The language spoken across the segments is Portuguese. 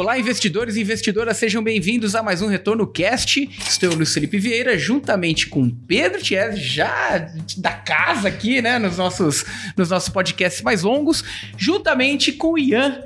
Olá, investidores e investidoras, sejam bem-vindos a mais um Retorno Cast. Estou no Felipe Vieira, juntamente com Pedro Thies, já da casa aqui, né, nos nossos, nos nossos podcasts mais longos, juntamente com o Ian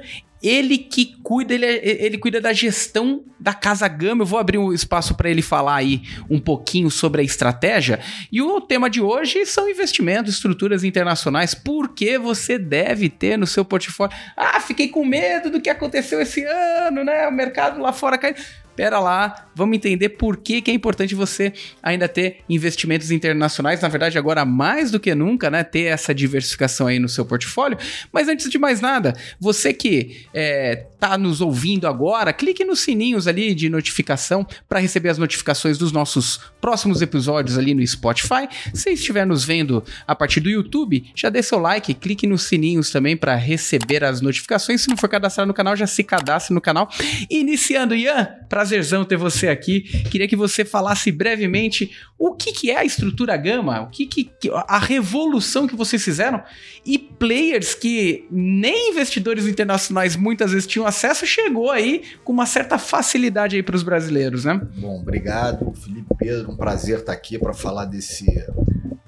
ele que cuida, ele, é, ele cuida da gestão da Casa Gama. Eu vou abrir um espaço para ele falar aí um pouquinho sobre a estratégia. E o tema de hoje são investimentos, estruturas internacionais. Por que você deve ter no seu portfólio? Ah, fiquei com medo do que aconteceu esse ano, né? O mercado lá fora caiu. Pera lá, vamos entender por que, que é importante você ainda ter investimentos internacionais. Na verdade, agora mais do que nunca, né? Ter essa diversificação aí no seu portfólio. Mas antes de mais nada, você que é, tá nos ouvindo agora, clique nos sininhos ali de notificação para receber as notificações dos nossos próximos episódios ali no Spotify. Se estiver nos vendo a partir do YouTube, já dê seu like, clique nos sininhos também para receber as notificações. Se não for cadastrado no canal, já se cadastre no canal. Iniciando, Ian, para prazerzão ter você aqui. Queria que você falasse brevemente o que, que é a estrutura Gama, o que, que a revolução que vocês fizeram e players que nem investidores internacionais muitas vezes tinham acesso chegou aí com uma certa facilidade aí para os brasileiros, né? Bom, obrigado, Felipe Pedro, um prazer estar aqui para falar desse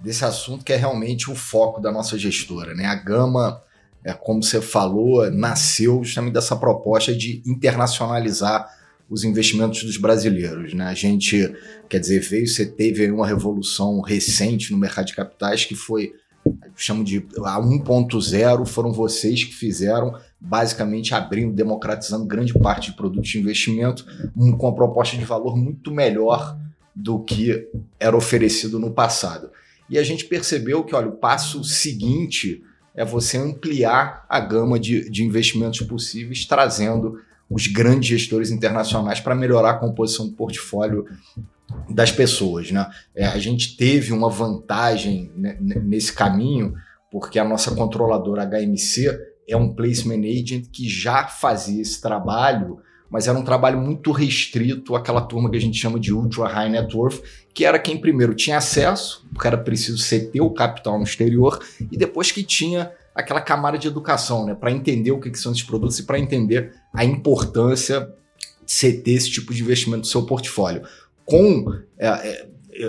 desse assunto que é realmente o foco da nossa gestora, né? A Gama é, como você falou, nasceu justamente dessa proposta de internacionalizar os investimentos dos brasileiros. Né? A gente, quer dizer, veio, você teve uma revolução recente no mercado de capitais que foi, chamo de a 1.0, foram vocês que fizeram, basicamente abrindo, democratizando grande parte de produtos de investimento um, com a proposta de valor muito melhor do que era oferecido no passado. E a gente percebeu que, olha, o passo seguinte é você ampliar a gama de, de investimentos possíveis, trazendo os grandes gestores internacionais para melhorar a composição do portfólio das pessoas. Né? É, a gente teve uma vantagem nesse caminho, porque a nossa controladora HMC é um placement agent que já fazia esse trabalho, mas era um trabalho muito restrito àquela turma que a gente chama de ultra high net worth, que era quem primeiro tinha acesso, porque era preciso ser ter o capital no exterior, e depois que tinha aquela camada de educação, né? Para entender o que, que são esses produtos e para entender a importância de você ter esse tipo de investimento no seu portfólio. Com. É, é,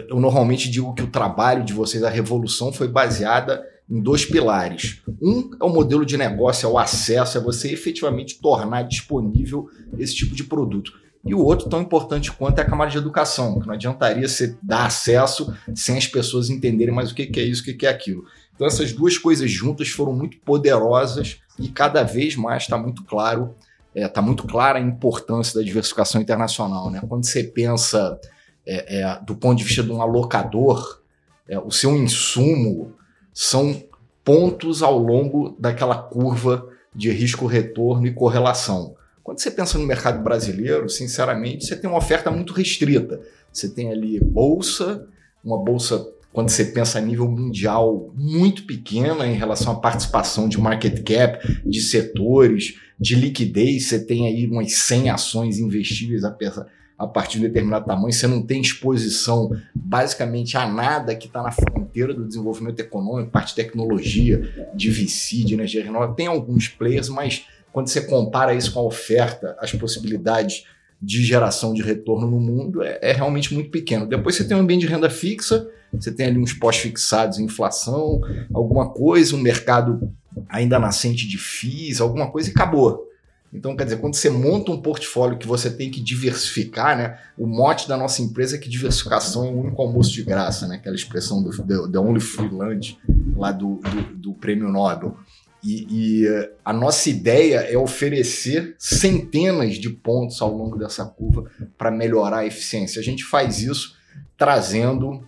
eu normalmente digo que o trabalho de vocês, a revolução, foi baseada em dois pilares. Um é o modelo de negócio, é o acesso, é você efetivamente tornar disponível esse tipo de produto. E o outro, tão importante quanto, é a camada de educação, que não adiantaria você dar acesso sem as pessoas entenderem mais o que é isso, o que é aquilo. Então essas duas coisas juntas foram muito poderosas e cada vez mais está muito claro, está é, tá muito clara a importância da diversificação internacional. Né? Quando você pensa é, é, do ponto de vista de um alocador, é, o seu insumo são pontos ao longo daquela curva de risco-retorno e correlação. Quando você pensa no mercado brasileiro, sinceramente, você tem uma oferta muito restrita. Você tem ali bolsa, uma bolsa quando você pensa a nível mundial, muito pequena em relação à participação de market cap, de setores, de liquidez. Você tem aí umas 100 ações investíveis a, partir de um determinado tamanho. Você não tem exposição basicamente a nada que está na fronteira do desenvolvimento econômico, parte de tecnologia, de VC, de energia renovável. Tem alguns players, mas quando você compara isso com a oferta, as possibilidades de geração de retorno no mundo é, é realmente muito pequeno. Depois você tem um ambiente de renda fixa você tem ali uns pós-fixados, inflação, alguma coisa, um mercado ainda nascente de FIIs, alguma coisa e acabou. Então, quer dizer, quando você monta um portfólio que você tem que diversificar, né? O mote da nossa empresa é que diversificação é o único almoço de graça, né? Aquela expressão do The Only Free Lunch lá do, do, do Prêmio Nobel. E, e, a nossa ideia é oferecer centenas de pontos ao longo dessa curva para melhorar a eficiência. A gente faz isso trazendo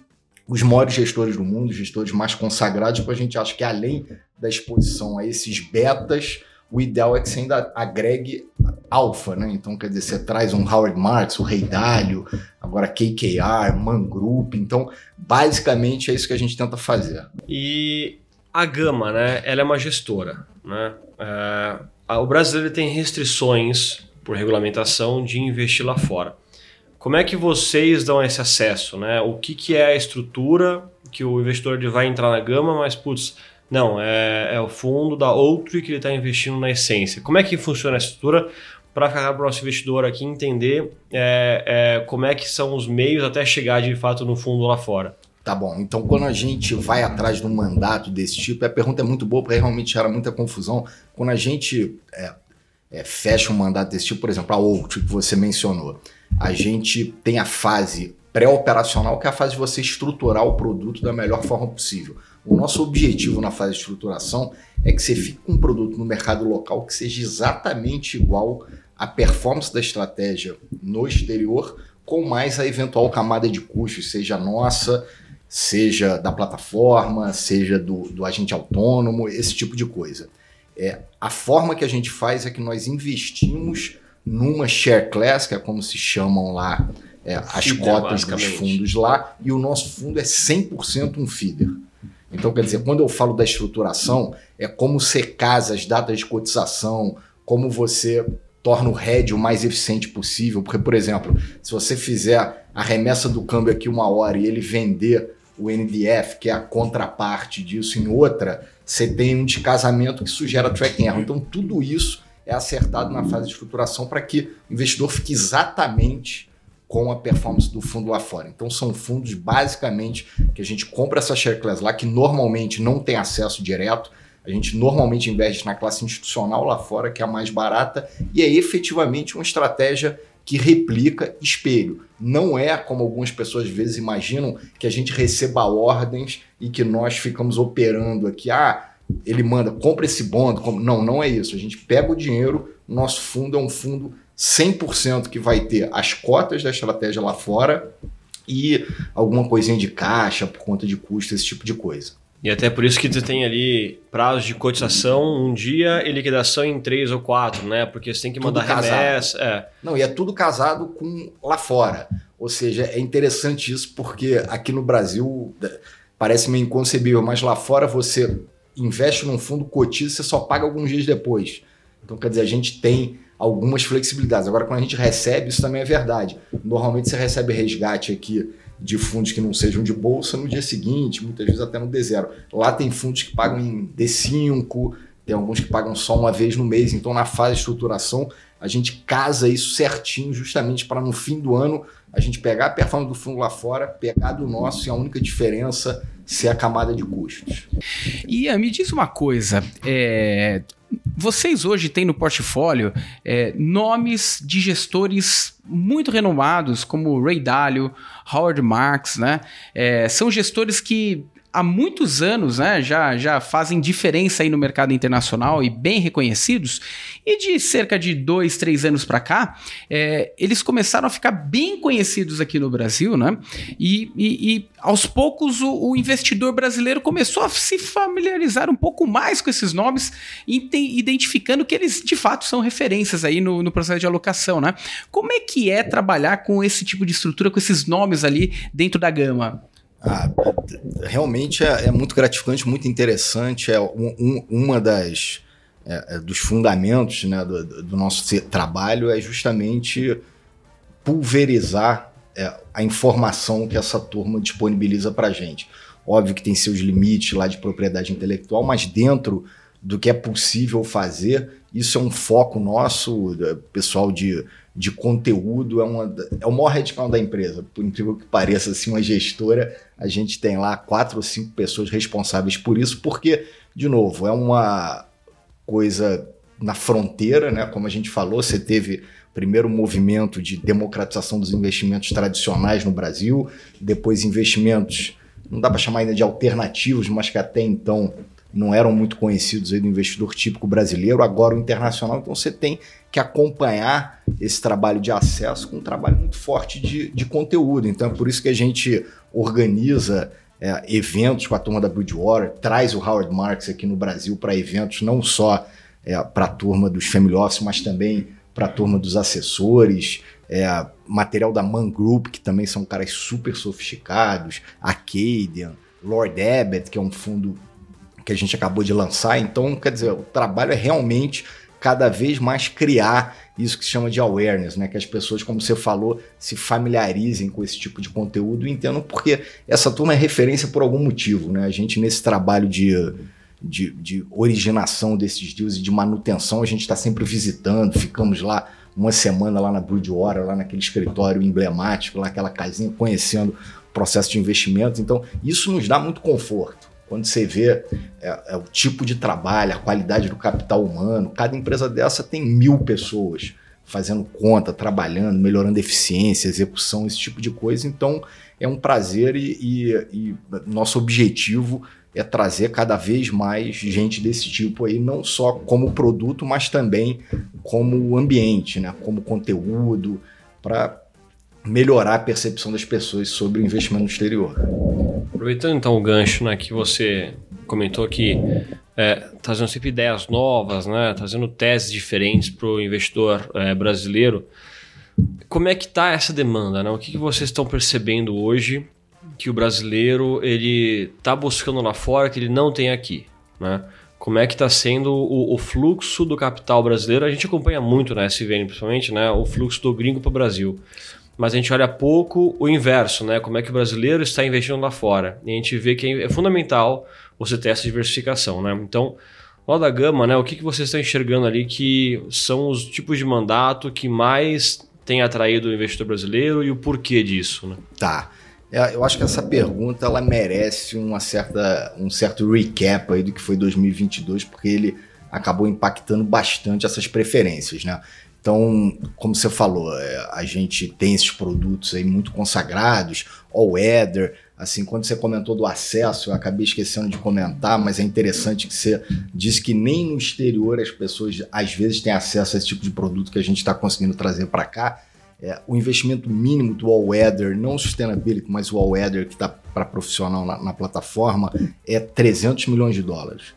os maiores gestores do mundo, gestores mais consagrados, porque a gente acha que além da exposição a esses betas, o ideal é que você ainda agregue alfa, né? Então, quer dizer, você traz um Howard Marks, o Rei Dalio, agora KKR, Man Group. Então, basicamente é isso que a gente tenta fazer. E a Gama, né? Ela é uma gestora, né? É, o brasileiro tem restrições por regulamentação de investir lá fora. Como é que vocês dão esse acesso? Né? O que, que é a estrutura que o investidor vai entrar na gama, mas, putz, não, é, é o fundo da outro que ele está investindo na essência. Como é que funciona a estrutura para ficar para o nosso investidor aqui entender é, é, como é que são os meios até chegar de fato no fundo lá fora. Tá bom. Então, quando a gente vai atrás de um mandato desse tipo, a pergunta é muito boa, porque realmente gera muita confusão. Quando a gente é, é, fecha um mandato desse tipo, por exemplo, a Out, que você mencionou, a gente tem a fase pré-operacional, que é a fase de você estruturar o produto da melhor forma possível. O nosso objetivo na fase de estruturação é que você fique com um produto no mercado local que seja exatamente igual à performance da estratégia no exterior, com mais a eventual camada de custos, seja nossa, seja da plataforma, seja do, do agente autônomo, esse tipo de coisa. É, a forma que a gente faz é que nós investimos numa share class, que é como se chamam lá é, as feeder, cotas dos fundos lá, e o nosso fundo é 100% um feeder. Então, quer dizer, quando eu falo da estruturação, é como você casa as datas de cotização, como você torna o hedge o mais eficiente possível. Porque, por exemplo, se você fizer a remessa do câmbio aqui uma hora e ele vender o NDF, que é a contraparte disso, em outra, você tem um descasamento que sugera tracking error. Então, tudo isso é acertado na fase de estruturação para que o investidor fique exatamente com a performance do fundo lá fora. Então são fundos basicamente que a gente compra essa share class lá que normalmente não tem acesso direto. A gente normalmente investe na classe institucional lá fora, que é a mais barata, e é efetivamente uma estratégia que replica espelho. Não é como algumas pessoas às vezes imaginam que a gente receba ordens e que nós ficamos operando aqui. Ah, ele manda, compra esse bond. Não, não é isso. A gente pega o dinheiro, nosso fundo é um fundo 100% que vai ter as cotas da estratégia lá fora e alguma coisinha de caixa por conta de custo, esse tipo de coisa. E até por isso que tu tem ali prazos de cotização um dia e liquidação em três ou quatro, né? Porque você tem que mandar remessa. É. Não, e é tudo casado com lá fora. Ou seja, é interessante isso porque aqui no Brasil parece meio inconcebível, mas lá fora você investe num fundo cotiza, você só paga alguns dias depois. Então, quer dizer, a gente tem algumas flexibilidades. Agora, quando a gente recebe, isso também é verdade. Normalmente você recebe resgate aqui de fundos que não sejam de bolsa no dia seguinte, muitas vezes até no D0. Lá tem fundos que pagam em D5, tem alguns que pagam só uma vez no mês. Então, na fase de estruturação, a gente casa isso certinho, justamente para no fim do ano a gente pegar a performance do fundo lá fora, pegar do nosso e a única diferença ser a camada de custos. Ian, me diz uma coisa. É, vocês hoje têm no portfólio é, nomes de gestores muito renomados, como Ray Dalio, Howard Marks, né? É, são gestores que há muitos anos né, já, já fazem diferença aí no mercado internacional e bem reconhecidos. E de cerca de dois, três anos para cá, é, eles começaram a ficar bem conhecidos aqui no Brasil, né? E, e, e aos poucos o, o, investidor brasileiro começou a se familiarizar um pouco mais com esses nomes, identificando que eles de fato são referências aí no, no processo de alocação, né? Como é que é trabalhar com esse tipo de estrutura, com esses nomes ali dentro da gama? Ah, realmente é, é, muito gratificante, muito interessante. É um, um, uma das é, é dos fundamentos né, do, do, nosso trabalho é justamente pulverizar é, a informação que essa turma disponibiliza para a gente. Óbvio que tem seus limites lá de propriedade intelectual, mas dentro do que é possível fazer, isso é um foco nosso, pessoal de de conteúdo é, uma, é o maior headcount da empresa. Por incrível que pareça, assim, uma gestora, a gente tem lá quatro ou cinco pessoas responsáveis por isso, porque, de novo, é uma coisa na fronteira, né? Como a gente falou, você teve primeiro movimento de democratização dos investimentos tradicionais no Brasil, depois investimentos, não dá para chamar ainda de alternativos, mas que até então não eram muito conhecidos aí do investidor típico brasileiro, agora o internacional. Então você tem que acompanhar esse trabalho de acesso com um trabalho muito forte de, de conteúdo. Então é por isso que a gente organiza é, eventos com a turma da Bridgewater, traz o Howard Marks aqui no Brasil para eventos não só é, para a turma dos Family Office, mas também para a turma dos assessores, é, material da Man Group, que também são caras super sofisticados, Acadian, Lord Abbott, que é um fundo que a gente acabou de lançar. Então, quer dizer, o trabalho é realmente cada vez mais criar isso que se chama de awareness, né? Que as pessoas, como você falou, se familiarizem com esse tipo de conteúdo e entendam porque essa turma é referência por algum motivo, né? A gente, nesse trabalho de, de, de originação desses deals e de manutenção, a gente está sempre visitando, ficamos lá uma semana lá na Bridgewater, lá naquele escritório emblemático, lá aquela casinha, conhecendo o processo de investimento. Então, isso nos dá muito conforto. Quando você vê é, é, o tipo de trabalho, a qualidade do capital humano, cada empresa dessa tem mil pessoas fazendo conta, trabalhando, melhorando eficiência, execução, esse tipo de coisa. Então, é um prazer e, e, e nosso objetivo é trazer cada vez mais gente desse tipo aí, não só como produto, mas também como ambiente, né? como conteúdo, para melhorar a percepção das pessoas sobre o investimento no exterior. Aproveitando então o gancho né, que você comentou que é, trazendo sempre ideias novas, né, trazendo teses diferentes para o investidor é, brasileiro, como é que está essa demanda? Né? O que, que vocês estão percebendo hoje que o brasileiro ele está buscando lá fora que ele não tem aqui, né? Como é que está sendo o, o, fluxo do capital brasileiro? A gente acompanha muito na SVN, principalmente, né? O fluxo do gringo para o Brasil. Mas a gente olha pouco o inverso, né? Como é que o brasileiro está investindo lá fora. E a gente vê que é fundamental você ter essa diversificação, né? Então, lá da gama, né? O que, que vocês estão enxergando ali que são os tipos de mandato que mais tem atraído o investidor brasileiro e o porquê disso, né? Tá. É, eu acho que essa pergunta ela merece uma certa, um certo recap aí do que foi 2022, porque ele acabou impactando bastante essas preferências, né? Então, como você falou, é, a gente tem esses produtos aí muito consagrados, all weather, assim, quando você comentou do acesso, eu acabei esquecendo de comentar, mas é interessante que você disse que nem no exterior as pessoas às vezes têm acesso a esse tipo de produto que a gente está conseguindo trazer para cá. É, o investimento mínimo do All Weather, não Sustainability, mas o All Weather que está para profissional na, na, plataforma, é 300 milhões de dólares.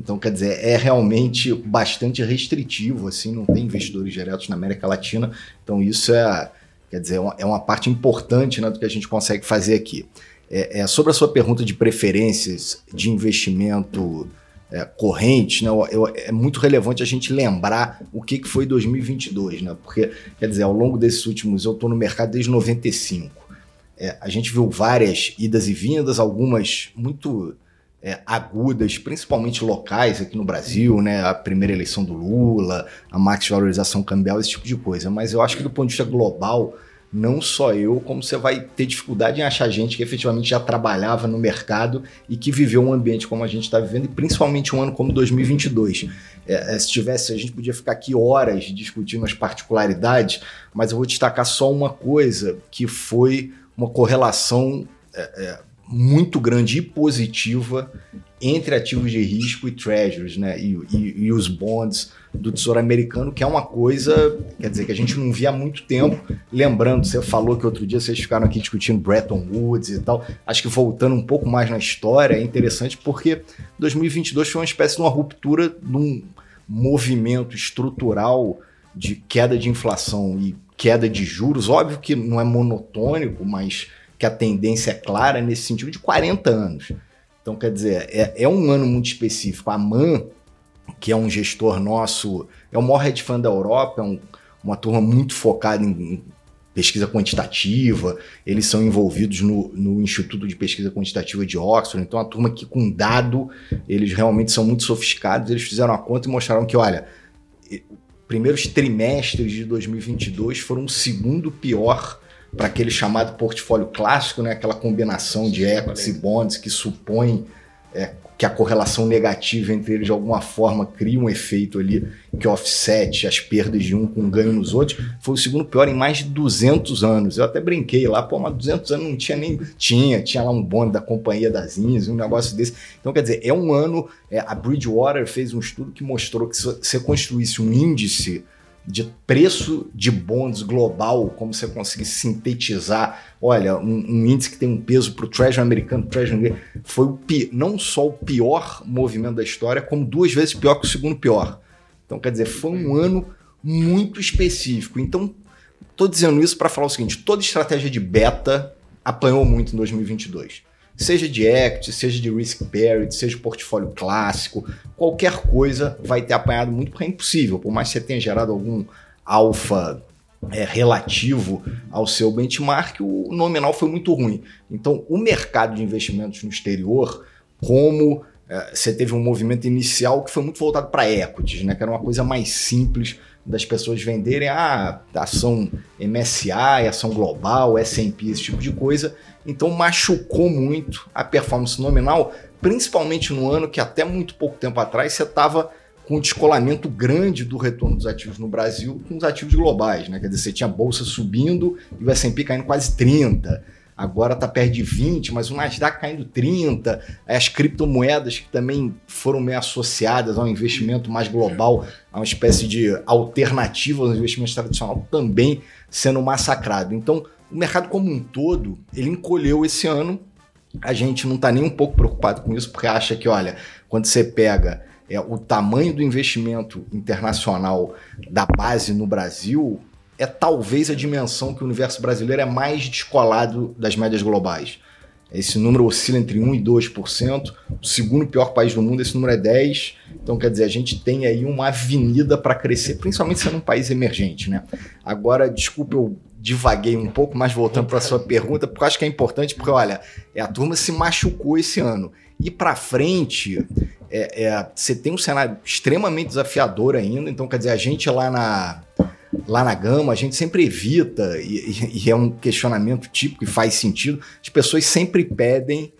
Então, quer dizer, é realmente bastante restritivo, assim, não tem investidores diretos na América Latina. Então, isso é, quer dizer, é uma é parte importante né, do que a gente consegue fazer aqui. É, é, sobre a sua pergunta de preferências de investimento é, corrente, né, eu, é muito relevante a gente lembrar o que, que foi 2022, né? Porque, quer dizer, ao longo desses últimos, eu estou no mercado desde 95. É, a gente viu várias idas e vindas, algumas muito é, agudas, principalmente locais aqui no Brasil, né? A primeira eleição do Lula, a max valorização cambial, esse tipo de coisa. Mas eu acho que do ponto de vista global, não só eu, como você vai ter dificuldade em achar gente que efetivamente já trabalhava no mercado e que viveu um ambiente como a gente está vivendo, e principalmente um ano como 2022. É, é, se tivesse, a gente podia ficar aqui horas discutindo as particularidades, mas eu vou destacar só uma coisa, que foi uma correlação é, é, muito grande e positiva entre ativos de risco e treasuries, né? E, e, e, os bonds do Tesouro Americano, que é uma coisa, quer dizer, que a gente não via há muito tempo. Lembrando, você falou que outro dia vocês ficaram aqui discutindo Bretton Woods e tal. Acho que voltando um pouco mais na história, é interessante porque 2022 foi uma espécie de uma ruptura de um movimento estrutural de queda de inflação e queda de juros. Óbvio que não é monotônico, mas que a tendência é clara nesse sentido de 40 anos. Então, quer dizer, é, é um ano muito específico. A MAN, que é um gestor nosso, é o maior hedge fund da Europa, é um, uma turma muito focada em, pesquisa quantitativa, eles são envolvidos no, no, Instituto de Pesquisa Quantitativa de Oxford, então a turma que com dado, eles realmente são muito sofisticados, eles fizeram a conta e mostraram que, olha, primeiros trimestres de 2022 foram o segundo pior para aquele chamado portfólio clássico, né? aquela combinação de equities e bonds que supõe é, que a correlação negativa entre eles de alguma forma cria um efeito ali que offset as perdas de um com ganho nos outros, foi o segundo pior em mais de 200 anos. Eu até brinquei lá, pô, mas 200 anos não tinha nem. Tinha, tinha lá um bonde da Companhia das Índias, um negócio desse. Então, quer dizer, é um ano. É, a Bridgewater fez um estudo que mostrou que se você construísse um índice de preço de bonds global, como você conseguir sintetizar, olha, um, um índice que tem um peso para o Treasury americano, Treasury foi o, não só o pior movimento da história, como duas vezes pior que o segundo pior. Então, quer dizer, foi um ano muito específico. Então, estou dizendo isso para falar o seguinte: toda estratégia de beta apanhou muito em 2022 seja de equity, seja de risk parity, seja portfólio clássico, qualquer coisa vai ter apanhado muito, porque é impossível, por mais que você tenha gerado algum alfa é, relativo ao seu benchmark, o nominal foi muito ruim. Então, o mercado de investimentos no exterior, como é, você teve um movimento inicial que foi muito voltado para equities, né, que era uma coisa mais simples das pessoas venderem a ah, ação MSI, ação global, S&P, esse tipo de coisa. Então machucou muito a performance nominal, principalmente no ano que até muito pouco tempo atrás você estava com um descolamento grande do retorno dos ativos no Brasil com os ativos globais, né? Quer dizer, você tinha a bolsa subindo e o S&P caindo quase 30 agora está perto de 20, mas o Nasdaq caindo 30, as criptomoedas que também foram meio associadas ao investimento mais global, a uma espécie de alternativa aos investimentos tradicionais também sendo massacrado. Então, o mercado como um todo, ele encolheu esse ano. A gente não está nem um pouco preocupado com isso, porque acha que, olha, quando você pega é, o tamanho do investimento internacional da base no Brasil, é talvez a dimensão que o universo brasileiro é mais descolado das médias globais. Esse número oscila entre 1% e 2%. O segundo pior país do mundo, esse número é 10%. Então, quer dizer, a gente tem aí uma avenida para crescer, principalmente sendo um país emergente. Né? Agora, desculpa, eu divaguei um pouco, mas voltando para a sua pergunta, porque eu acho que é importante, porque, olha, a turma se machucou esse ano. E para frente, é, é, você tem um cenário extremamente desafiador ainda. Então, quer dizer, a gente lá na lá na Gama, a gente sempre evita, e, e, é um questionamento típico e faz sentido, as pessoas sempre pedem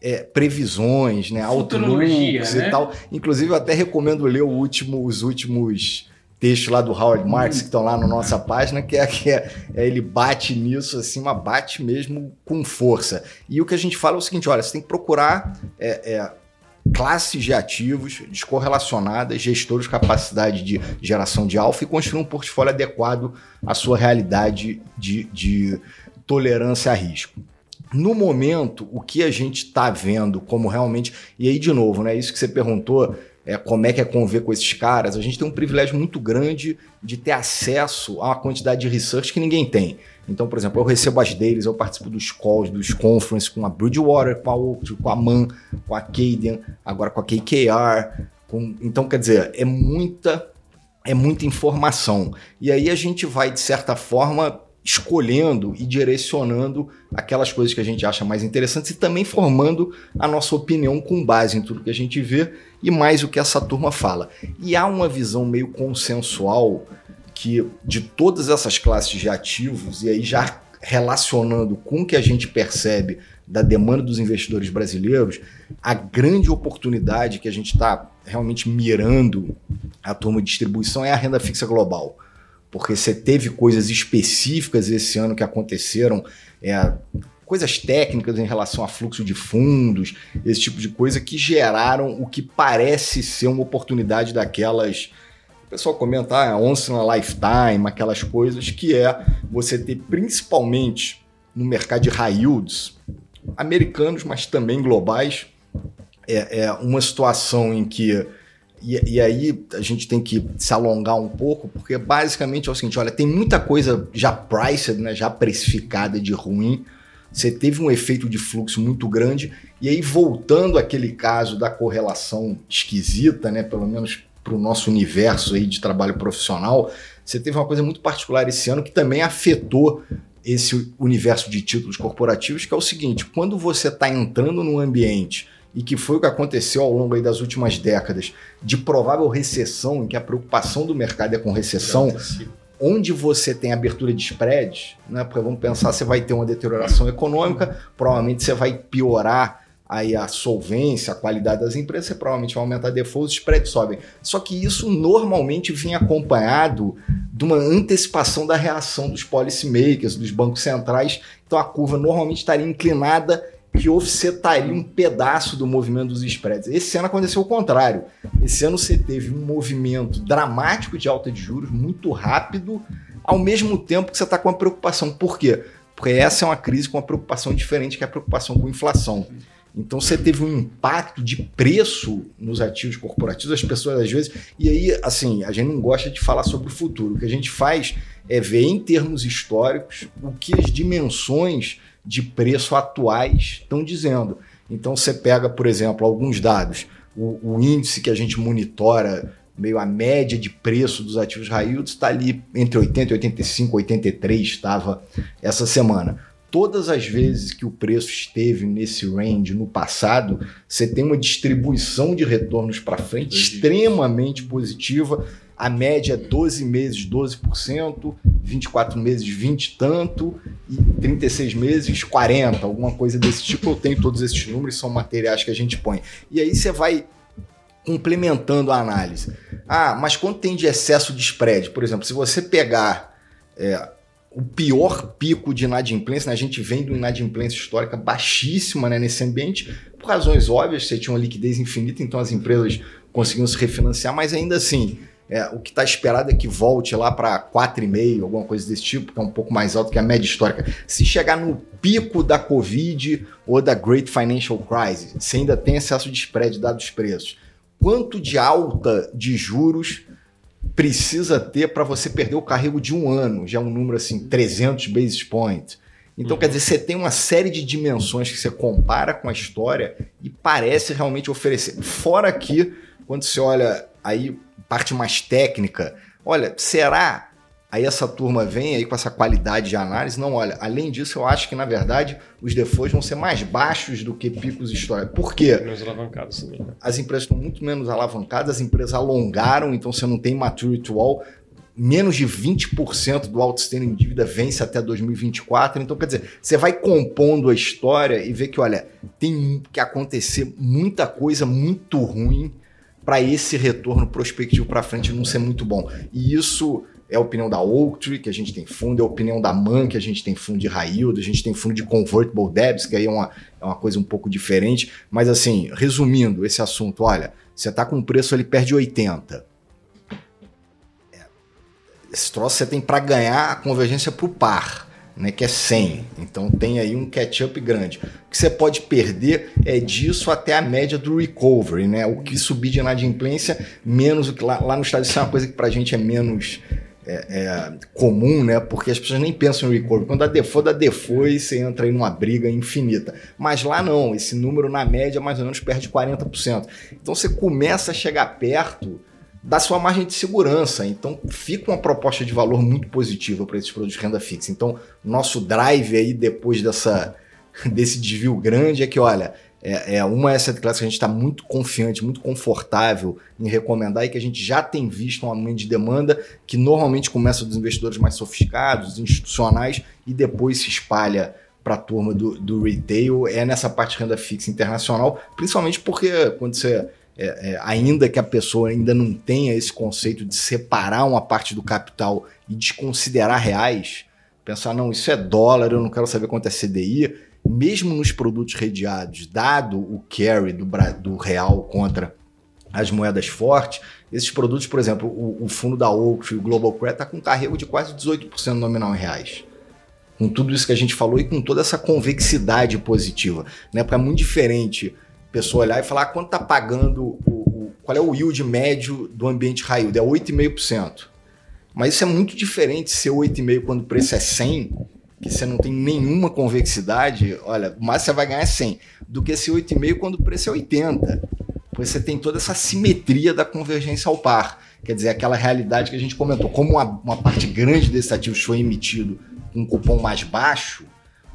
é, previsões, né, outlooks né? e tal. Inclusive, eu até recomendo ler o último, os últimos textos lá do Howard Marks, que estão lá na nossa página, que, é, que é, é, ele bate nisso, assim, mas bate mesmo com força. E o que a gente fala é o seguinte, olha, você tem que procurar... É, é classes de ativos descorrelacionadas, gestores capacidade de geração de alfa e construir um portfólio adequado à sua realidade de, de tolerância a risco. No momento, o que a gente está vendo como realmente. E aí, de novo, né? Isso que você perguntou, é, como é que é conviver com esses caras, a gente tem um privilégio muito grande de ter acesso a uma quantidade de research que ninguém tem. Então, por exemplo, eu recebo as deles, eu participo dos calls, dos conferences com a Bridgewater, com a Oak, com a Man, com a Cadian, agora com a KKR. Com... Então, quer dizer, é muita, é muita informação. E aí a gente vai, de certa forma, escolhendo e direcionando aquelas coisas que a gente acha mais interessantes e também formando a nossa opinião com base em tudo que a gente vê e mais o que essa turma fala. E há uma visão meio consensual que de todas essas classes de ativos, e aí já relacionando com o que a gente percebe da demanda dos investidores brasileiros, a grande oportunidade que a gente está realmente mirando a turma de distribuição é a renda fixa global porque você teve coisas específicas esse ano que aconteceram, é, coisas técnicas em relação a fluxo de fundos, esse tipo de coisa que geraram o que parece ser uma oportunidade daquelas. O pessoal comenta, ah, once in a lifetime, aquelas coisas, que é você ter principalmente no mercado de high yields, americanos, mas também globais, é, é uma situação em que e, e, aí a gente tem que se alongar um pouco, porque basicamente é o seguinte: olha, tem muita coisa já priced, né, já precificada de ruim. Você teve um efeito de fluxo muito grande. E aí, voltando àquele caso da correlação esquisita, né, pelo menos para o nosso universo aí de trabalho profissional, você teve uma coisa muito particular esse ano que também afetou esse universo de títulos corporativos, que é o seguinte: quando você está entrando num ambiente e que foi o que aconteceu ao longo das últimas décadas, de provável recessão, em que a preocupação do mercado é com recessão, onde você tem abertura de spreads, né? Porque vamos pensar, você vai ter uma deterioração econômica, provavelmente você vai piorar aí a solvência, a qualidade das empresas, você provavelmente vai aumentar default, os spreads sobem. Só que isso normalmente vinha acompanhado de uma antecipação da reação dos policymakers, dos bancos centrais. Então a curva normalmente estaria inclinada que offsetaria um pedaço do movimento dos spreads. Esse ano aconteceu o contrário. Esse ano você teve um movimento dramático de alta de juros, muito rápido, ao mesmo tempo que você está com uma preocupação. Por quê? Porque essa é uma crise com uma preocupação diferente que a preocupação com inflação. Então você teve um impacto de preço nos ativos corporativos, as pessoas às vezes. E aí, assim, a gente não gosta de falar sobre o futuro. O que a gente faz é ver em termos históricos o que as dimensões de preço atuais estão dizendo. Então você pega, por exemplo, alguns dados, o, o, índice que a gente monitora, meio a média de preço dos ativos high está ali entre 80 e 85, 83 estava essa semana. Todas as vezes que o preço esteve nesse range no passado, você tem uma distribuição de retornos para frente extremamente positiva a média 12 é meses 12%, 24 meses 20 e tanto e 36 meses 40, alguma coisa desse tipo. Eu tenho todos esses números, são materiais que a gente põe. E aí você vai complementando a análise. Ah, mas quando tem de excesso de spread, por exemplo, se você pegar é, o pior pico de inadimplência, né? a gente vem do inadimplência histórica baixíssima né, nesse ambiente, por razões óbvias, você tinha uma liquidez infinita, então as empresas conseguiam se refinanciar, mas ainda assim, é, o que está esperado é que volte lá para 4,5, alguma coisa desse tipo, que é um pouco mais alto que a média histórica. Se chegar no pico da Covid ou da Great Financial Crisis, você ainda tem excesso de spread dados os preços. Quanto de alta de juros precisa ter para você perder o carrego de um ano. Já é um número assim, 300 basis points. Então, quer dizer, você tem uma série de dimensões que você compara com a história e parece realmente oferecer. Fora que, quando você olha aí parte mais técnica, olha, será Aí essa turma vem aí com essa qualidade de análise. Não, olha, além disso, eu acho que, na verdade, os defaults vão ser mais baixos do que picos históricos. Por quê? Menos alavancados também. Né? As empresas estão muito menos alavancadas, as empresas alongaram, então você não tem maturity wall. Menos de 20% do outstanding dívida vence até 2024. Então, quer dizer, você vai compondo a história e vê que, olha, tem que acontecer muita coisa muito ruim para esse retorno prospectivo para frente não ser muito bom. E isso é a opinião da Oaktree, que a gente tem fundo, é a opinião da Man, que a gente tem fundo de high a gente tem fundo de convertible debts, que aí é uma, é uma coisa um pouco diferente. Mas assim, resumindo esse assunto, olha, você está com um preço ali perto de 80. É, esse troço você tem para ganhar a convergência para o par. Né, que é 100. Então tem aí um catch-up grande. O que você pode perder é disso até a média do recovery, né? O que subir de inadimplência, menos o que lá, lá no estado, isso é uma coisa que para a gente é menos é, é, comum, né? Porque as pessoas nem pensam em recovery. Quando a default, a default, você entra aí numa briga infinita. Mas lá não, esse número na média mais ou menos perde 40%. Então você começa a chegar perto da sua margem de segurança. Então fica uma proposta de valor muito positiva para esses produtos de renda fixa. Então, nosso drive aí depois dessa, desse desvio grande é que, olha, é, é uma asset class que a gente está muito confiante, muito confortável em recomendar e que a gente já tem visto um aumento de demanda que normalmente começa dos investidores mais sofisticados, institucionais e depois se espalha para a turma do, do retail. É nessa parte de renda fixa internacional, principalmente porque quando você é, é, ainda que a pessoa ainda não tenha esse conceito de separar uma parte do capital e desconsiderar reais, pensar, não, isso é dólar, eu não quero saber quanto é CDI, mesmo nos produtos redeados, dado o carry do, do real contra as moedas fortes, esses produtos, por exemplo, o, o fundo da Oaktree, o Global Credit, está com carrego de quase 18% nominal em reais. Com tudo isso que a gente falou e com toda essa convexidade positiva. Né? Porque é muito diferente pessoa olhar e falar ah, quanto está pagando, o, o, qual é o yield médio do ambiente yield? É 8,5%. Mas isso é muito diferente ser 8,5% quando o preço é 100 que você não tem nenhuma convexidade, olha, mas você vai ganhar 100, do que esse 8,5 quando o preço é 80. Pois você tem toda essa simetria da convergência ao par. Quer dizer, aquela realidade que a gente comentou, como uma, uma parte grande desses ativos foi emitido com um cupom mais baixo,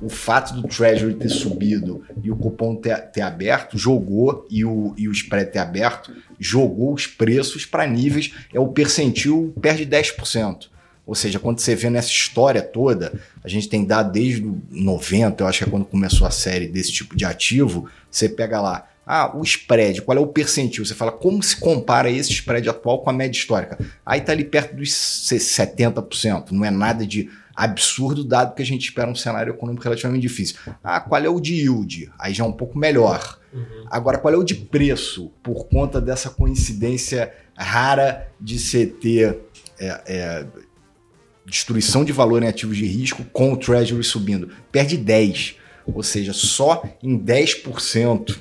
o fato do Treasury ter subido e o cupom ter, ter aberto jogou e o, e o spread ter aberto jogou os preços para níveis, é o percentil perde 10%. Ou seja, quando você vê nessa história toda, a gente tem dado desde 90, eu acho que é quando começou a série desse tipo de ativo, você pega lá, ah, o spread, qual é o percentil? Você fala como se compara esse spread atual com a média histórica. Aí está ali perto dos 70%, não é nada de absurdo, dado que a gente espera um cenário econômico relativamente difícil. Ah, qual é o de yield? Aí já é um pouco melhor. Uhum. Agora, qual é o de preço? Por conta dessa coincidência rara de você ter é, é, destruição de valor em ativos de risco com o Treasury subindo. Perde 10. Ou seja, só em 10%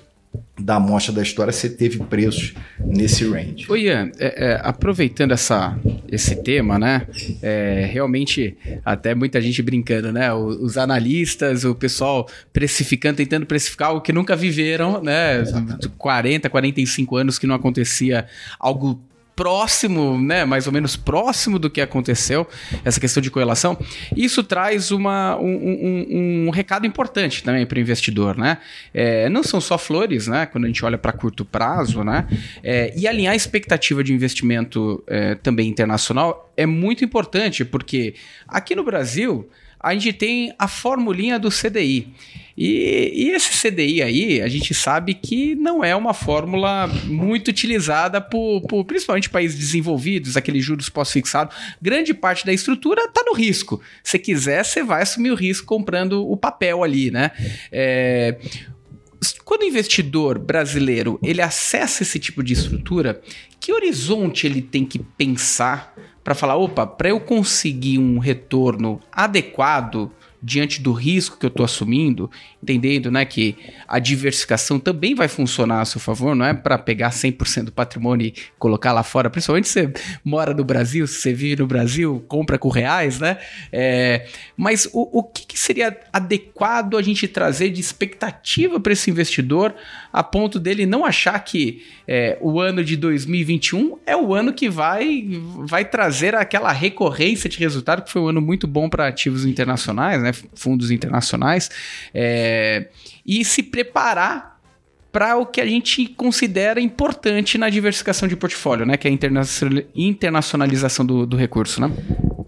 da amostra da história você teve preços nesse range. Ô Ian, é, é, aproveitando essa, esse tema, né? É, realmente, até muita gente brincando, né? Os analistas, o pessoal precificando, tentando precificar algo que nunca viveram, né? Exatamente. 40, 45 anos que não acontecia algo próximo, né, mais ou menos próximo do que aconteceu, essa questão de correlação, isso traz uma, um, um, um recado importante também para o investidor, né? É, não são só flores, né? Quando a gente olha para curto prazo, né? É, e alinhar a expectativa de investimento é, também internacional é muito importante, porque aqui no Brasil a gente tem a formulinha do CDI. E, e, esse CDI aí, a gente sabe que não é uma fórmula muito utilizada por, por principalmente países desenvolvidos, aqueles juros pós-fixados. Grande parte da estrutura está no risco. Se quiser, você vai assumir o risco comprando o papel ali, né? É, quando o investidor brasileiro ele acessa esse tipo de estrutura, que horizonte ele tem que pensar para falar, opa, para eu conseguir um retorno adequado diante do risco que eu estou assumindo, entendendo né, que a diversificação também vai funcionar a seu favor, não é para pegar 100% do patrimônio e colocar lá fora, principalmente se você mora no Brasil, se você vive no Brasil, compra com reais, né? É, mas o, o que, que, seria adequado a gente trazer de expectativa para esse investidor a ponto dele não achar que é, o ano de 2021 é o ano que vai, vai trazer aquela recorrência de resultado, que foi um ano muito bom para ativos internacionais, né? Fundos internacionais. É, e se preparar para o que a gente considera importante na diversificação de portfólio, né? Que é a internacionalização do, do recurso, né?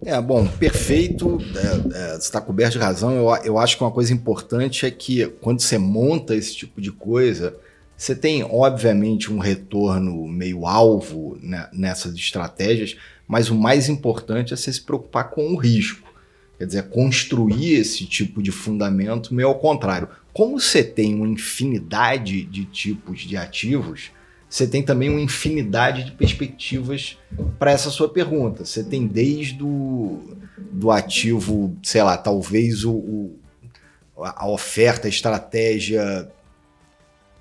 É, bom, perfeito. É, é, está coberto de razão. Eu, eu acho que uma coisa importante é que quando você monta esse tipo de coisa, você tem, obviamente, um retorno meio alvo né, nessas estratégias, mas o mais importante é você se preocupar com o risco. Quer dizer, construir esse tipo de fundamento meio ao contrário. Como você tem uma infinidade de tipos de ativos, você tem também uma infinidade de perspectivas para essa sua pergunta. Você tem desde o do ativo, sei lá, talvez o, o a oferta, a estratégia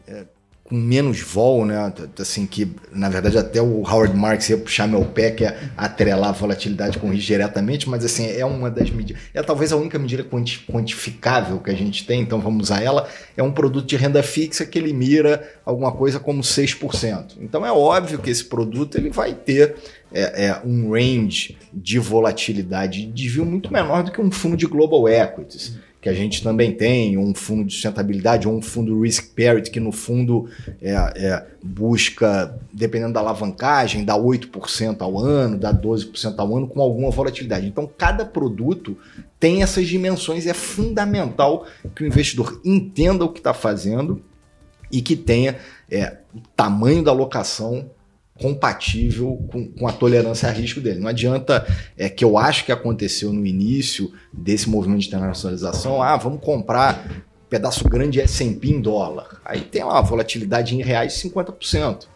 é, com menos vol, né? Assim, que na verdade até o Howard Marks ia puxar meu pé, que é atrelar a volatilidade com risco diretamente, mas assim, é uma das medidas. É talvez a única medida quantificável que a gente tem, então vamos usar ela. É um produto de renda fixa que ele mira alguma coisa como 6%. Então é óbvio que esse produto ele vai ter é, é, um range de volatilidade de desvio muito menor do que um fundo de global equities que a gente também tem, um fundo de sustentabilidade ou um fundo risk parity, que no fundo é, é, busca, dependendo da alavancagem, dá 8% ao ano, dá 12% ao ano, com alguma volatilidade. Então, cada produto tem essas dimensões e é fundamental que o investidor entenda o que está fazendo e que tenha é, o tamanho da alocação compatível com, com, a tolerância a risco dele. Não adianta, é que eu acho que aconteceu no início desse movimento de internacionalização, ah, vamos comprar um pedaço grande S&P em dólar. Aí tem uma volatilidade em reais de 50%.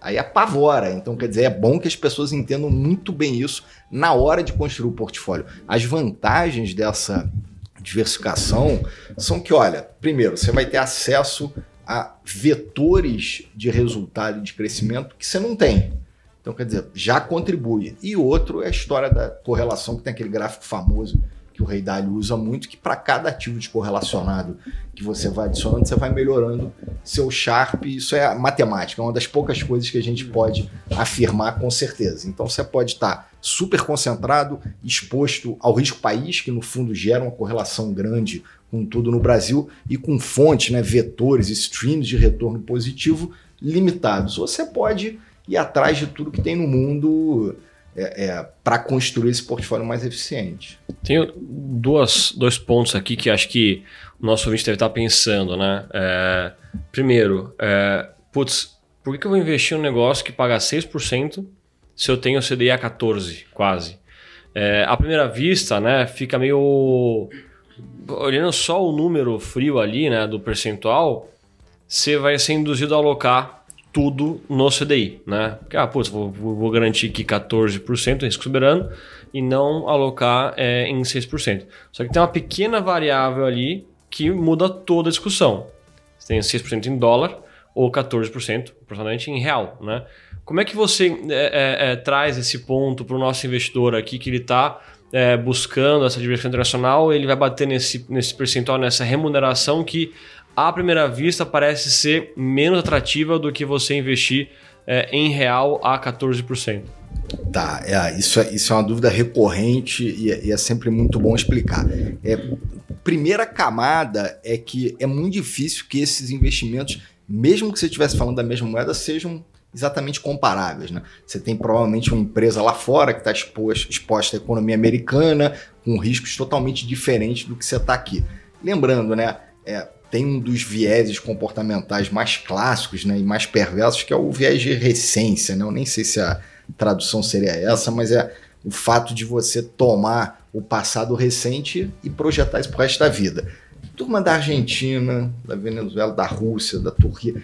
Aí apavora. Então, quer dizer, é bom que as pessoas entendam muito bem isso na hora de construir o portfólio. As vantagens dessa diversificação são que, olha, primeiro, você vai ter acesso a vetores de resultado e de crescimento que você não tem. Então, quer dizer, já contribui. E outro é a história da correlação, que tem aquele gráfico famoso que o Rei Dalio usa muito, que para cada ativo descorrelacionado que você vai adicionando, você vai melhorando seu Sharp. Isso é matemática, é uma das poucas coisas que a gente pode afirmar com certeza. Então, você pode estar super concentrado, exposto ao risco país, que no fundo gera uma correlação grande com tudo no Brasil e com fontes, né, vetores, streams de retorno positivo limitados. Você pode ir atrás de tudo que tem no mundo é, é, para construir esse portfólio mais eficiente. Tenho duas, dois pontos aqui que acho que o nosso ouvinte deve estar pensando. Né? É, primeiro, é, putz, por que eu vou investir em um negócio que paga 6% se eu tenho CDI a 14%, quase? É, à primeira vista, né, fica meio olhando só o número frio ali, né, do percentual, você vai ser induzido a alocar tudo no CDI, né? Porque, ah, putz, vou, vou garantir que 14% risco soberano e não alocar é, em 6%. Só que tem uma pequena variável ali que muda toda a discussão. Você tem 6% em dólar ou 14% aproximadamente em real, né? Como é que você é, é, é traz esse ponto para o nosso investidor aqui que ele está é, buscando essa diversificação internacional, ele vai bater nesse, nesse percentual, nessa remuneração que, à primeira vista, parece ser menos atrativa do que você investir é, em real a 14%. Tá, é, isso, é, isso é uma dúvida recorrente e, é, e é sempre muito bom explicar. É, primeira camada é que é muito difícil que esses investimentos, mesmo que você estivesse falando da mesma moeda, sejam exatamente comparáveis. Né? Você tem provavelmente uma empresa lá fora que está exposta, à economia americana, com riscos totalmente diferentes do que você está aqui. Lembrando, né? É, tem um dos vieses comportamentais mais clássicos né, e mais perversos, que é o viés de recência. Né? Eu nem sei se a tradução seria essa, mas é o fato de você tomar o passado recente e projetar isso para o resto da vida. Turma da Argentina, da Venezuela, da Rússia, da Turquia,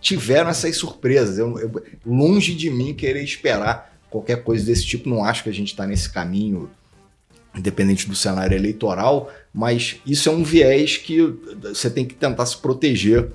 tiveram essas surpresas. Eu, eu, longe de mim querer esperar qualquer coisa desse tipo, não acho que a gente está nesse caminho, independente do cenário eleitoral, mas isso é um viés que você tem que tentar se proteger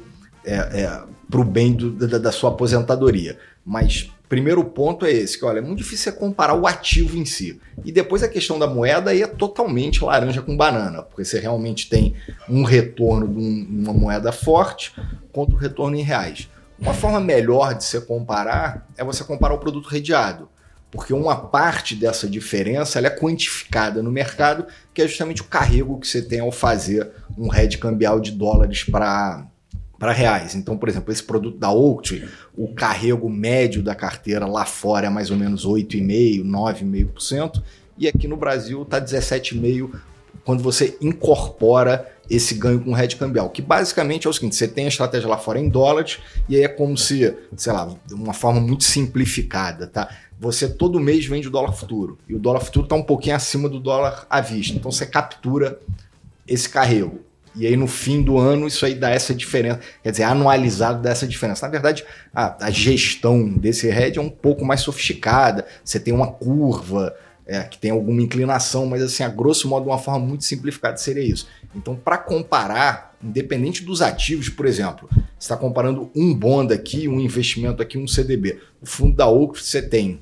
é, é, para o bem do, da, da, sua aposentadoria. Mas primeiro ponto é esse, que olha, é muito difícil você comparar o ativo em si. E depois a questão da moeda aí é totalmente laranja com banana, porque você realmente tem um retorno de um, uma moeda forte contra o retorno em reais. Uma forma melhor de você comparar é você comparar o produto redeado, porque uma parte dessa diferença é quantificada no mercado, que é justamente o carrego que você tem ao fazer um red cambial de dólares para para reais. Então, por exemplo, esse produto da Oaktree, o carrego médio da carteira lá fora é mais ou menos 8,5%, 9,5%, e aqui no Brasil está 17,5% quando você incorpora esse ganho com hedge cambial, que basicamente é o seguinte, você tem a estratégia lá fora em dólares, e aí é como se, sei lá, de uma forma muito simplificada, tá? Você todo mês vende o dólar futuro, e o dólar futuro está um pouquinho acima do dólar à vista, então você captura esse carrego. E aí, no fim do ano, isso aí dá essa diferença. Quer dizer, anualizado dá essa diferença. Na verdade, a, a gestão desse hedge é um pouco mais sofisticada. Você tem uma curva é, que tem alguma inclinação, mas assim, a grosso modo, uma forma muito simplificada seria isso. Então, para comparar, independente dos ativos, por exemplo, você está comparando um bond aqui, um investimento aqui, um CDB. O fundo da Oak você tem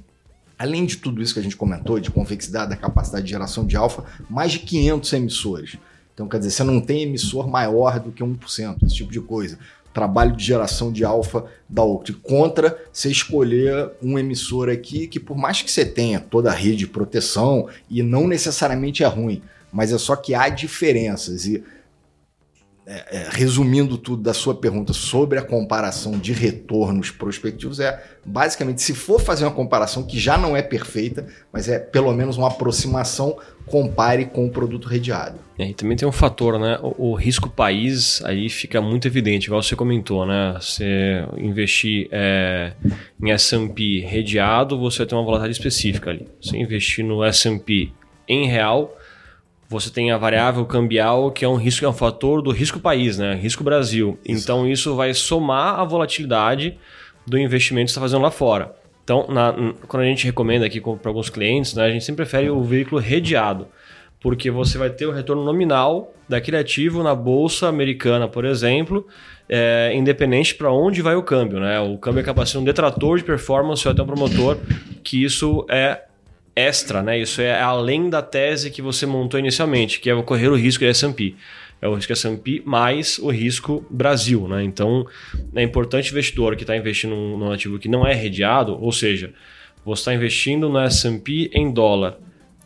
Além de tudo isso que a gente comentou, de convexidade, da capacidade de geração de alfa, mais de 500 emissores. Então, quer dizer, você não tem emissor maior do que 1%, esse tipo de coisa. Trabalho de geração de alfa da Oct contra você escolher um emissor aqui que, por mais que você tenha toda a rede de proteção, e não necessariamente é ruim, mas é só que há diferenças. E é, é, resumindo tudo da sua pergunta sobre a comparação de retornos prospectivos, é basicamente, se for fazer uma comparação que já não é perfeita, mas é pelo menos uma aproximação, compare com o produto redeado. É, e também tem um fator, né? O, o, risco país aí fica muito evidente, igual você comentou, né? Você investir é, em S&P redeado, você tem uma volatilidade específica ali. Você investir no S&P em real, você tem a variável cambial, que é um risco, é um fator do risco país, né? Risco Brasil. Isso. Então isso vai somar a volatilidade do investimento que você está fazendo lá fora. Então, na, quando a gente recomenda aqui para alguns clientes, né, a gente sempre prefere o veículo redeado, porque você vai ter o retorno nominal daquele ativo na bolsa americana, por exemplo, é, independente para onde vai o câmbio. Né? O câmbio acaba sendo um detrator de performance ou até um promotor, que isso é extra, né? Isso é além da tese que você montou inicialmente, que é correr o risco de S&P. É o risco S&P mais o risco Brasil, né? Então, é importante o investidor que está investindo num ativo que não é redeado, ou seja, você está investindo no S&P em dólar.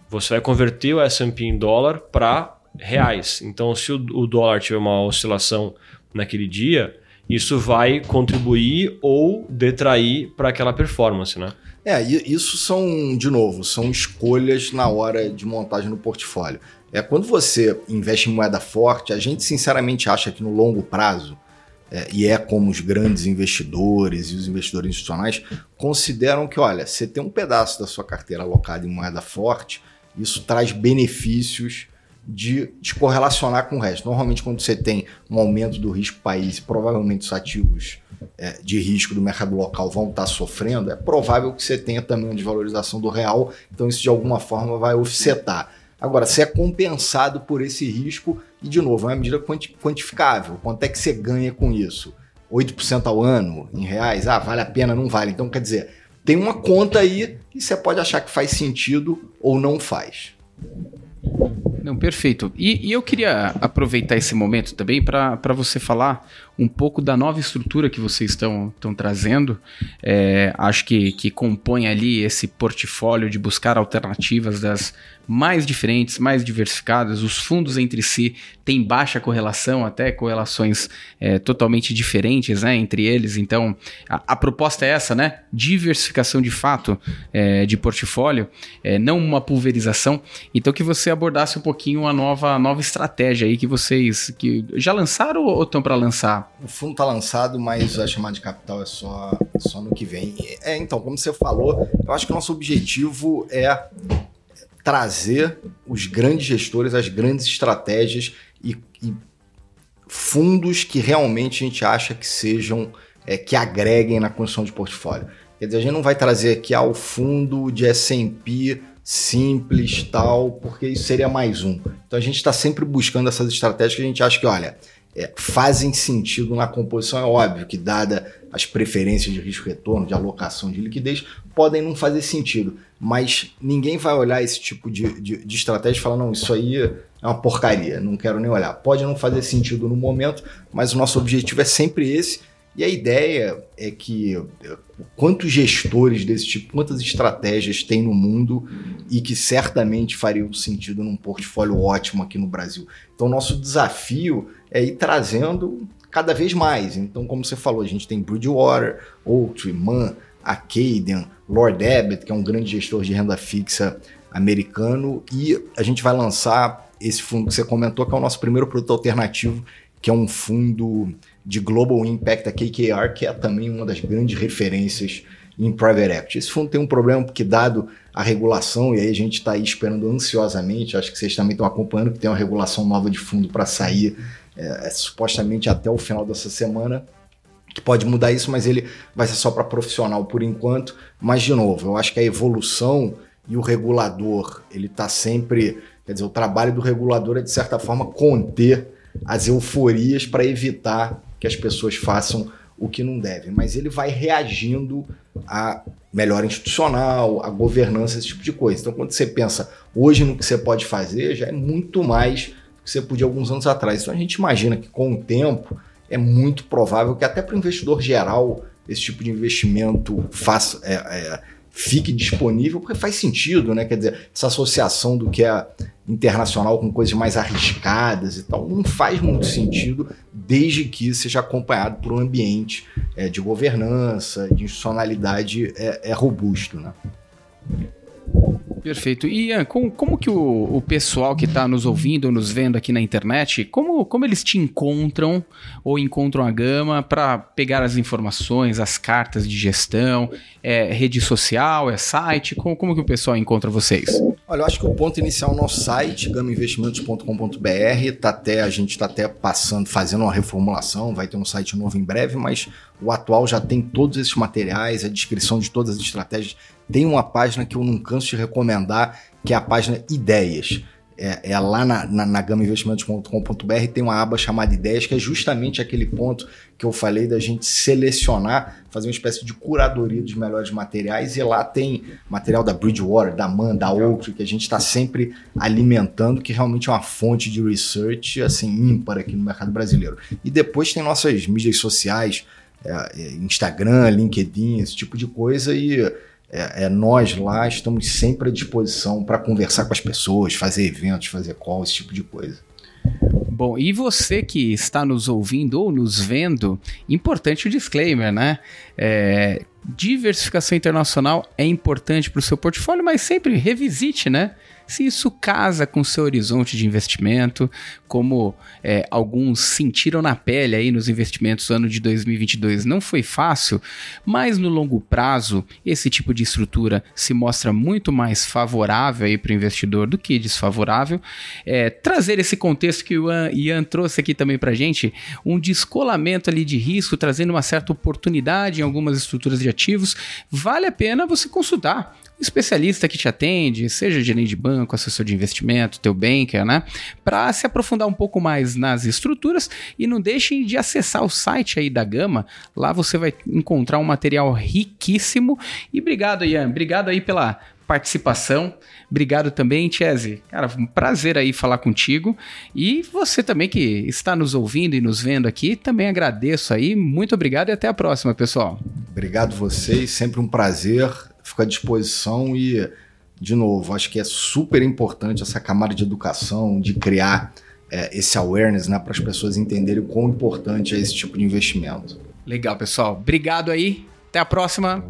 Você vai converter o S&P em dólar para reais. Então, se o dólar tiver uma oscilação naquele dia, isso vai contribuir ou detrair para aquela performance, né? É, isso são, de novo, são escolhas na hora de montagem no portfólio. É, quando você investe em moeda forte, a gente sinceramente acha que no longo prazo, é, e é como os grandes investidores e os investidores institucionais consideram que, olha, você tem um pedaço da sua carteira alocada em moeda forte, isso traz benefícios de te correlacionar com o resto. Normalmente, quando você tem um aumento do risco país, provavelmente os ativos é, de risco do mercado local vão estar sofrendo, é provável que você tenha também uma desvalorização do real, então isso de alguma forma vai offsetar. Agora, se é compensado por esse risco, e de novo, é uma medida quantificável. Quanto é que você ganha com isso? 8% ao ano em reais? Ah, vale a pena, não vale. Então, quer dizer, tem uma conta aí e você pode achar que faz sentido ou não faz. Não, perfeito. E, e, eu queria aproveitar esse momento também para você falar um pouco da nova estrutura que vocês estão trazendo. É, acho que, que compõe ali esse portfólio de buscar alternativas das mais diferentes, mais diversificadas. Os fundos entre si têm baixa correlação, até correlações é, totalmente diferentes né, entre eles. Então, a, a, proposta é essa, né? Diversificação de fato é, de portfólio, é, não uma pulverização. Então, que você abordasse um pouquinho a nova, nova estratégia aí que vocês que já lançaram ou estão para lançar? O fundo está lançado, mas a chamada de capital é só, só no que vem. É, então, como você falou, eu acho que o nosso objetivo é trazer os grandes gestores, as grandes estratégias e, e fundos que realmente a gente acha que sejam, é, que agreguem na construção de portfólio. Quer dizer, a gente não vai trazer aqui ao fundo de S&P simples, tal, porque isso seria mais um. Então a gente está sempre buscando essas estratégias que a gente acha que, olha, é, fazem sentido na composição. É óbvio que, dada as preferências de risco-retorno, de alocação de liquidez, podem não fazer sentido. Mas ninguém vai olhar esse tipo de, de, de estratégia e falar: não, isso aí é uma porcaria, não quero nem olhar. Pode não fazer sentido no momento, mas o nosso objetivo é sempre esse. E a ideia é que é, quantos gestores desse tipo, quantas estratégias tem no mundo e que certamente fariam sentido num portfólio ótimo aqui no Brasil. Então, nosso desafio é ir trazendo cada vez mais. Então, como você falou, a gente tem Bridgewater, Oaktree, Acadian, Lord Abbott, que é um grande gestor de renda fixa americano, e a gente vai lançar esse fundo que você comentou, que é o nosso primeiro produto alternativo, que é um fundo de Global Impact, a KKR, que é também uma das grandes referências em private equity. Esse fundo tem um problema porque, dado a regulação, e aí a gente está esperando ansiosamente, acho que vocês também estão acompanhando que tem uma regulação nova de fundo para sair é, é, supostamente até o final dessa semana, que pode mudar isso, mas ele vai ser só para profissional por enquanto. Mas, de novo, eu acho que a evolução e o regulador, ele está sempre. Quer dizer, o trabalho do regulador é, de certa forma, conter as euforias para evitar que as pessoas façam o que não devem. Mas ele vai reagindo a melhor institucional, a governança, esse tipo de coisa. Então, quando você pensa hoje no que você pode fazer, já é muito mais que você podia alguns anos atrás. Então, a gente imagina que com o tempo é muito provável que até para o investidor geral esse tipo de investimento faça, é, é, fique disponível, porque faz sentido, né? Quer dizer, essa associação do que é internacional com coisas mais arriscadas e tal, não faz muito sentido desde que seja acompanhado por um ambiente é, de governança, de institucionalidade é, é robusto, né? Perfeito. Ian, como, como que o, o pessoal que está nos ouvindo ou nos vendo aqui na internet, como, como eles te encontram ou encontram a Gama para pegar as informações, as cartas de gestão? É rede social, é site? Como, como que o pessoal encontra vocês? Olha, eu acho que o ponto inicial é o nosso site, gamainvestimentos.com.br, tá até, a gente está até passando, fazendo uma reformulação, vai ter um site novo em breve, mas o atual já tem todos esses materiais, a descrição de todas as estratégias tem uma página que eu não canso de recomendar, que é a página Ideias. É, é lá na, na, na gamainvestimentos.com.br tem uma aba chamada Ideias, que é justamente aquele ponto que eu falei da gente selecionar, fazer uma espécie de curadoria dos melhores materiais. E lá tem material da Bridgewater, da Man, da Oaktree, que a gente está sempre alimentando, que realmente é uma fonte de research assim ímpar aqui no mercado brasileiro. E depois tem nossas mídias sociais, é, é Instagram, LinkedIn, esse tipo de coisa. E é, é, nós lá estamos sempre à disposição para conversar com as pessoas, fazer eventos, fazer calls, esse tipo de coisa. Bom, e você que está nos ouvindo ou nos vendo, importante o disclaimer, né? É, diversificação internacional é importante para o seu portfólio, mas sempre revisite, né? Se isso casa com seu horizonte de investimento, como é, alguns sentiram na pele aí nos investimentos no ano de 2022. Não foi fácil, mas no longo prazo, esse tipo de estrutura se mostra muito mais favorável para o investidor do que desfavorável. É, trazer esse contexto que o Ian trouxe aqui também para gente, um descolamento ali de risco, trazendo uma certa oportunidade em algumas estruturas de ativos, vale a pena você consultar especialista que te atende, seja gerente de banco, assessor de investimento, teu banker, né? Para se aprofundar um pouco mais nas estruturas e não deixem de acessar o site aí da Gama. Lá você vai encontrar um material riquíssimo. E obrigado, Ian. Obrigado aí pela participação. Obrigado também, Chese. Cara, um prazer aí falar contigo. E você também que está nos ouvindo e nos vendo aqui, também agradeço aí. Muito obrigado e até a próxima, pessoal. Obrigado vocês, sempre um prazer. Fico à disposição e, de novo, acho que é super importante essa camada de educação, de criar é, esse awareness né, para as pessoas entenderem o quão importante é esse tipo de investimento. Legal, pessoal. Obrigado aí. Até a próxima.